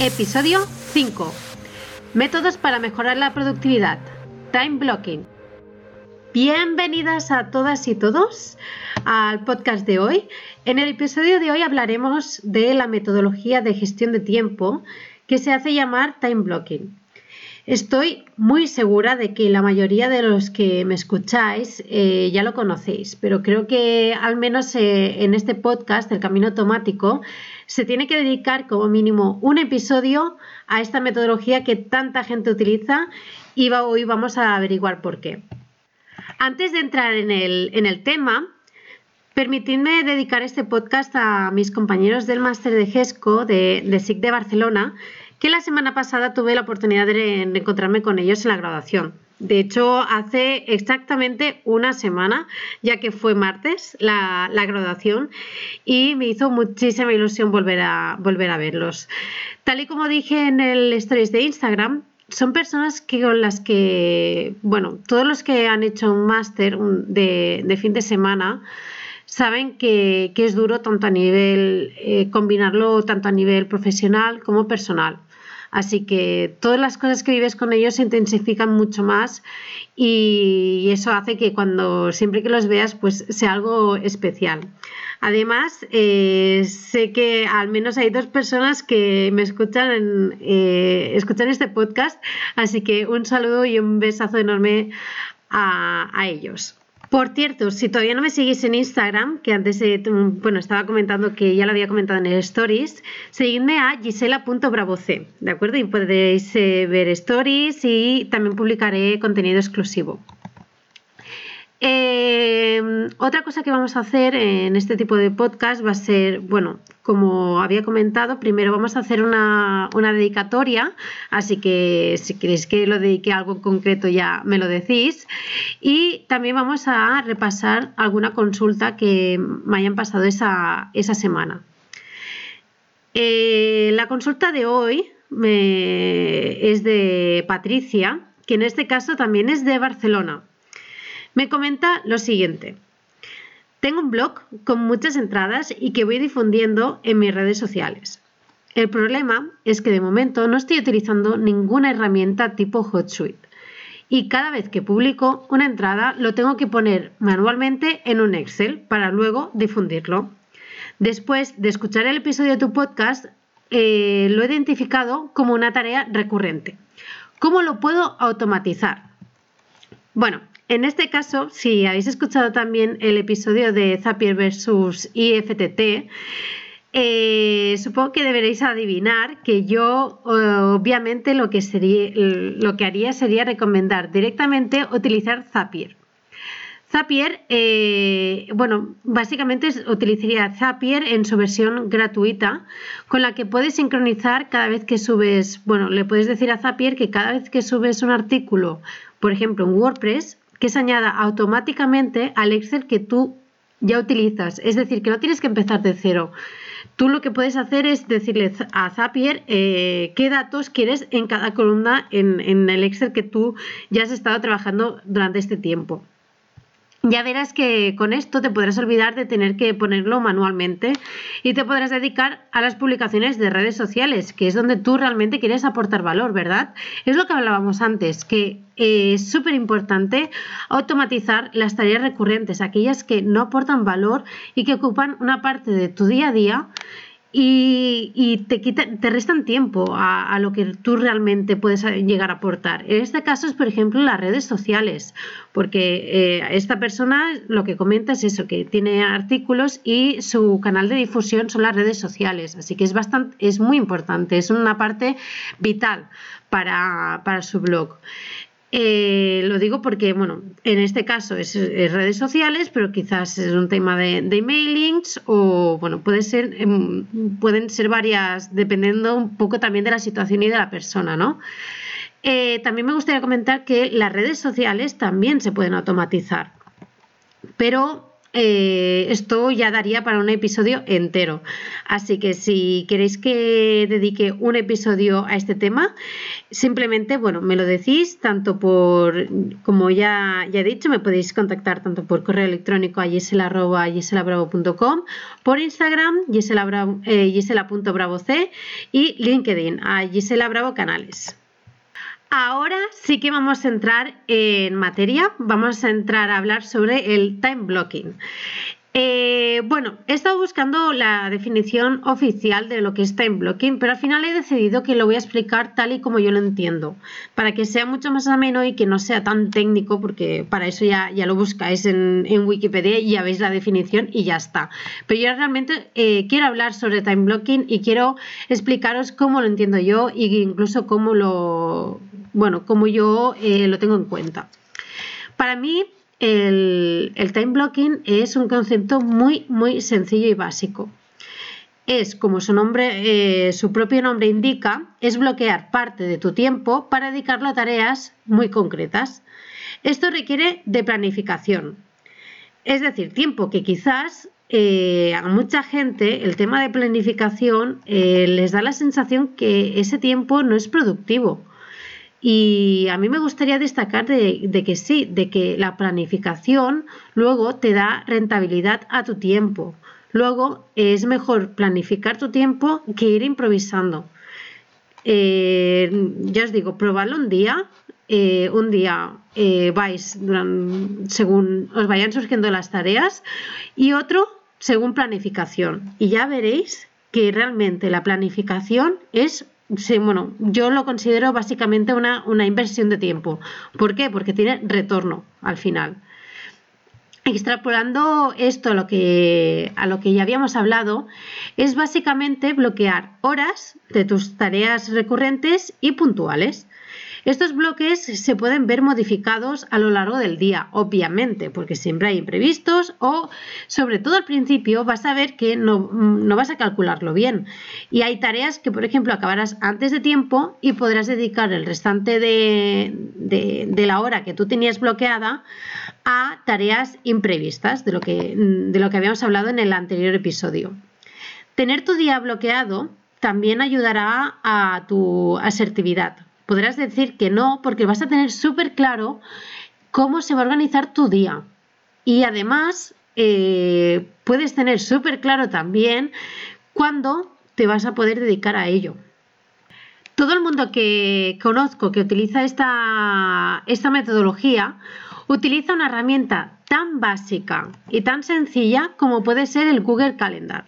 Episodio 5. Métodos para mejorar la productividad. Time blocking. Bienvenidas a todas y todos al podcast de hoy. En el episodio de hoy hablaremos de la metodología de gestión de tiempo que se hace llamar time blocking. Estoy muy segura de que la mayoría de los que me escucháis eh, ya lo conocéis, pero creo que al menos eh, en este podcast, El Camino Automático, se tiene que dedicar como mínimo un episodio a esta metodología que tanta gente utiliza y hoy vamos a averiguar por qué. Antes de entrar en el, en el tema, permitidme dedicar este podcast a mis compañeros del máster de GESCO de, de SIC de Barcelona, que la semana pasada tuve la oportunidad de, encontrarme con ellos en la graduación. De hecho, hace exactamente una semana, ya que fue martes la, graduación, y me hizo muchísima ilusión volver a, volver a verlos. Tal y como dije en el stories de Instagram, son personas con las que, bueno, todos los que han hecho un máster de, fin de semana saben que, es duro tanto a nivel, eh, combinarlo tanto a nivel profesional como personal. Así que todas las cosas que vives con ellos se intensifican mucho más y eso hace que cuando siempre que los veas pues sea algo especial. Además, eh, sé que al menos hay dos personas que me escuchan, eh, escuchan este podcast, así que un saludo y un besazo enorme a ellos. Por cierto, si todavía no me seguís en Instagram, que antes bueno, estaba comentando que ya lo había comentado en el Stories, seguidme a gisela.bravoc, ¿de acuerdo? Y podréis eh, ver stories y también publicaré contenido exclusivo. Em, otra cosa que vamos a hacer en este tipo de podcast va a ser, bueno, como había comentado, primero vamos a hacer una, dedicatoria, así que si queréis que lo dedique a algo concreto ya me lo decís. Y también vamos a repasar alguna consulta que me hayan pasado esa, semana. Eh, la consulta de hoy es de Patricia, que en este caso también es de Barcelona. Me comenta lo siguiente. Tengo un blog con muchas entradas y que voy difundiendo en mis redes sociales. El problema es que de momento no estoy utilizando ninguna herramienta tipo HotSuite y cada vez que publico una entrada lo tengo que poner manualmente en un Excel para luego difundirlo. Después de escuchar el episodio de tu podcast, eh, lo he identificado como una tarea recurrente. ¿Cómo lo puedo automatizar? Bueno, en este caso, si habéis escuchado también el episodio de Zapier versus IFTT, eh, supongo que deberéis adivinar que yo obviamente lo que, sería, lo que haría sería recomendar directamente utilizar Zapier. Zapier, eh, bueno, básicamente utilizaría Zapier en su versión gratuita, con la que puedes sincronizar cada vez que subes, bueno, le puedes decir a Zapier que cada vez que subes un artículo, por ejemplo, en WordPress, que se añada automáticamente al Excel que tú ya utilizas. Es decir, que no tienes que empezar de cero. Tú lo que puedes hacer es decirle a Zapier eh, qué datos quieres en cada columna en, en el Excel que tú ya has estado trabajando durante este tiempo. Ya verás que con esto te podrás olvidar de tener que ponerlo manualmente y te podrás dedicar a las publicaciones de redes sociales, que es donde tú realmente quieres aportar valor, ¿verdad? Es lo que hablábamos antes, que es súper importante automatizar las tareas recurrentes, aquellas que no aportan valor y que ocupan una parte de tu día a día y, te, te restan tiempo a, lo que tú realmente puedes llegar a aportar. En este caso es, por ejemplo, las redes sociales, porque eh, esta persona lo que comenta es eso, que tiene artículos y su canal de difusión son las redes sociales, así que es, bastante, es muy importante, es una parte vital para, para su blog. Eh, lo digo porque, bueno, en este caso es, redes sociales, pero quizás es un tema de, de emailings o, bueno, puede ser, em, pueden ser varias, dependiendo un poco también de la situación y de la persona, ¿no? Eh, también me gustaría comentar que las redes sociales también se pueden automatizar, pero eh, esto ya daría para un episodio entero. Así que si queréis que dedique un episodio a este tema, simplemente, bueno, me lo decís tanto por, como ya, ya he dicho, me podéis contactar tanto por correo electrónico a por Instagram eh, gisela.bravoc y LinkedIn a Gisela Bravo Canales. Ahora sí que vamos a entrar en materia, vamos a entrar a hablar sobre el time blocking. Eh, bueno, he estado buscando la definición oficial de lo que es time blocking, pero al final he decidido que lo voy a explicar tal y como yo lo entiendo, para que sea mucho más ameno y que no sea tan técnico, porque para eso ya, ya lo buscáis en, Wikipedia y ya veis la definición y ya está. Pero yo realmente eh, quiero hablar sobre time blocking y quiero explicaros cómo lo entiendo yo e incluso cómo lo, bueno, cómo yo eh, lo tengo en cuenta. Para mí, el, time blocking es un concepto muy, muy sencillo y básico. Es, como su, nombre, eh, su propio nombre indica, es bloquear parte de tu tiempo para dedicarlo a tareas muy concretas. Esto requiere de planificación. Es decir, tiempo que quizás eh, a mucha gente el tema de planificación les da la sensación que ese tiempo no es productivo y a mí me gustaría destacar de, que sí, de que la planificación luego te da rentabilidad a tu tiempo. Luego es mejor planificar tu tiempo que ir improvisando. Eh, ya os digo, probadlo un día. Eh, un día eh, vais según os vayan surgiendo las tareas y otro según planificación. Y ya veréis que realmente la planificación es Sí, bueno, yo lo considero básicamente una, inversión de tiempo. ¿Por qué? Porque tiene retorno al final. Extrapolando esto a lo, que, a lo que ya habíamos hablado, es básicamente bloquear horas de tus tareas recurrentes y puntuales. Estos bloques se pueden ver modificados a lo largo del día, obviamente, porque siempre hay imprevistos o, sobre todo al principio, vas a ver que no, vas a calcularlo bien. Y hay tareas que, por ejemplo, acabarás antes de tiempo y podrás dedicar el restante de, la hora que tú tenías bloqueada a tareas imprevistas, que, de lo que habíamos hablado en el anterior episodio. Tener tu día bloqueado también ayudará a tu asertividad, podrás decir que no porque vas a tener súper claro cómo se va a organizar tu día. Y además eh, puedes tener súper claro también cuándo te vas a poder dedicar a ello. Todo el mundo que conozco que utiliza esta, esta metodología utiliza una herramienta tan básica y tan sencilla como puede ser el Google Calendar.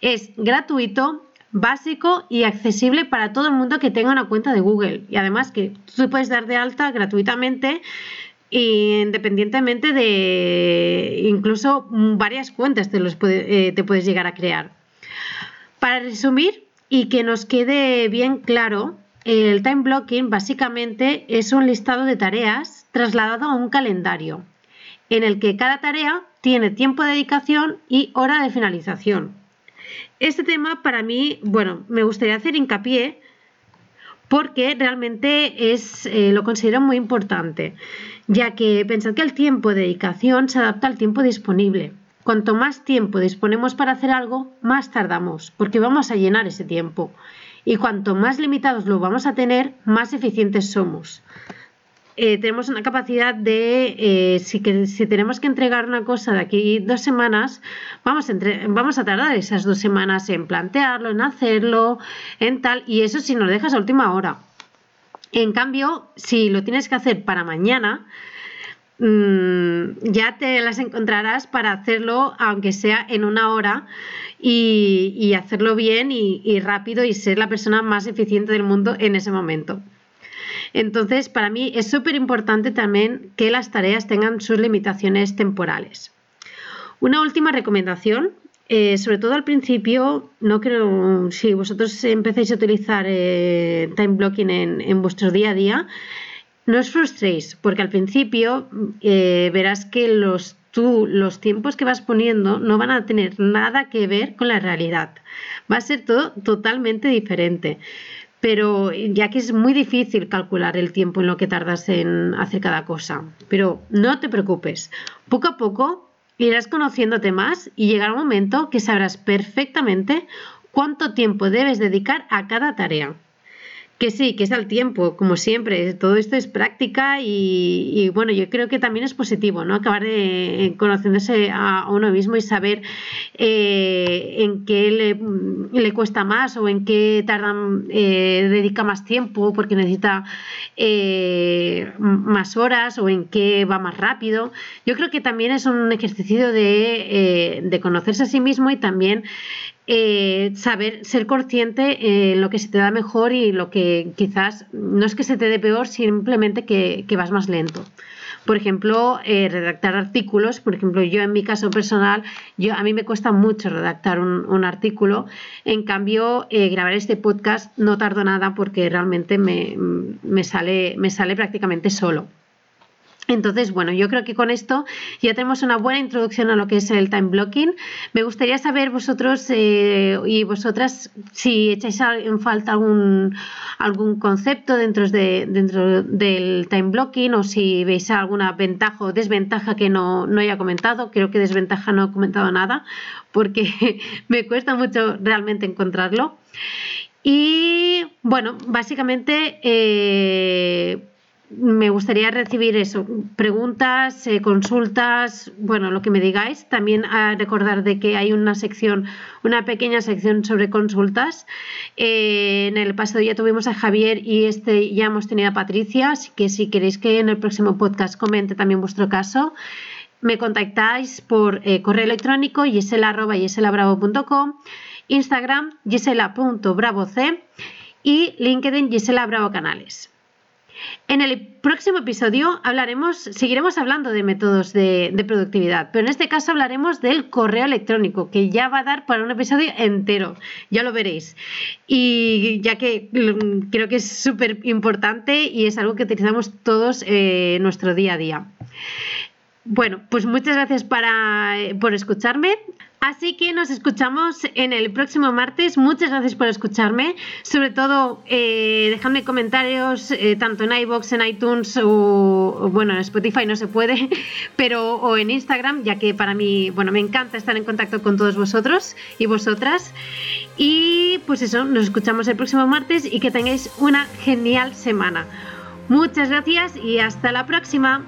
Es gratuito, básico y accesible para todo el mundo que tenga una cuenta de Google. Y además que tú puedes dar de alta gratuitamente independientemente de incluso varias cuentas te, los eh, te puedes llegar a crear. Para resumir y que nos quede bien claro, el time blocking básicamente es un listado de tareas trasladado a un calendario en el que cada tarea tiene tiempo de dedicación y hora de finalización. Este tema para mí, bueno, me gustaría hacer hincapié porque realmente es, eh, lo considero muy importante, ya que pensad que el tiempo de dedicación se adapta al tiempo disponible. Cuanto más tiempo disponemos para hacer algo, más tardamos, porque vamos a llenar ese tiempo. Y cuanto más limitados lo vamos a tener, más eficientes somos. Eh, tenemos una capacidad de, eh, si, si, tenemos que entregar una cosa de aquí dos semanas, vamos a, tardar esas dos semanas en plantearlo, en hacerlo, en tal, y eso si nos dejas a última hora. En cambio, si lo tienes que hacer para mañana, mm, ya te las encontrarás para hacerlo, aunque sea en una hora, y, hacerlo bien y rápido y ser la persona más eficiente del mundo en ese momento. Entonces, para mí es súper importante también que las tareas tengan sus limitaciones temporales. Una última recomendación, eh, sobre todo al principio, no creo, si vosotros empecéis a utilizar eh, time blocking en, vuestro día a día, no os frustréis, porque al principio eh, verás que los, tiempos que vas poniendo no van a tener nada que ver con la realidad. Va a ser todo totalmente diferente pero ya que es muy difícil calcular el tiempo en lo que tardas en hacer cada cosa. Pero no te preocupes, poco a poco irás conociéndote más y llegará un momento que sabrás perfectamente cuánto tiempo debes dedicar a cada tarea. Que sí, que es al tiempo, como siempre, todo esto es práctica y, bueno, yo creo que también es positivo, ¿no? Acabar de, conociéndose a uno mismo y saber eh, en qué le, cuesta más o en qué tarda, eh, dedica más tiempo porque necesita eh, más horas o en qué va más rápido. Yo creo que también es un ejercicio de, de conocerse a sí mismo y también eh, saber ser consciente en lo que se te da mejor y lo que quizás no es que se te dé peor, simplemente que, vas más lento. Por ejemplo, eh, redactar artículos. Por ejemplo, yo en mi caso personal, yo, a mí me cuesta mucho redactar un, artículo. En cambio, eh, grabar este podcast no tardo nada porque realmente me, sale, me sale prácticamente solo. Entonces, bueno, yo creo que con esto ya tenemos una buena introducción a lo que es el time blocking. Me gustaría saber vosotros eh, y vosotras si echáis en falta algún, algún concepto dentro, de, dentro del time blocking o si veis alguna ventaja o desventaja que no, no haya comentado. Creo que desventaja no he comentado nada porque me cuesta mucho realmente encontrarlo. Y bueno, básicamente... Eh, me gustaría recibir eso, preguntas, eh, consultas, bueno, lo que me digáis. También a recordar de que hay una sección, una pequeña sección sobre consultas. Eh, en el pasado ya tuvimos a Javier y este ya hemos tenido a Patricia, así que si queréis que en el próximo podcast comente también vuestro caso, me contactáis por eh, correo electrónico gisela.com, Instagram gisela.bravoc y LinkedIn Gisela Bravo Canales. En el próximo episodio hablaremos, seguiremos hablando de métodos de, productividad, pero en este caso hablaremos del correo electrónico, que ya va a dar para un episodio entero, ya lo veréis. Y ya que mm, creo que es súper importante y es algo que utilizamos todos en eh, nuestro día a día. Bueno, pues muchas gracias eh, por escucharme. Así que nos escuchamos en el próximo martes. Muchas gracias por escucharme. Sobre todo, eh, dejadme comentarios eh, tanto en iBox, en iTunes o, bueno, en Spotify no se puede, pero o en Instagram, ya que para mí, bueno, me encanta estar en contacto con todos vosotros y vosotras. Y pues eso, nos escuchamos el próximo martes y que tengáis una genial semana. Muchas gracias y hasta la próxima.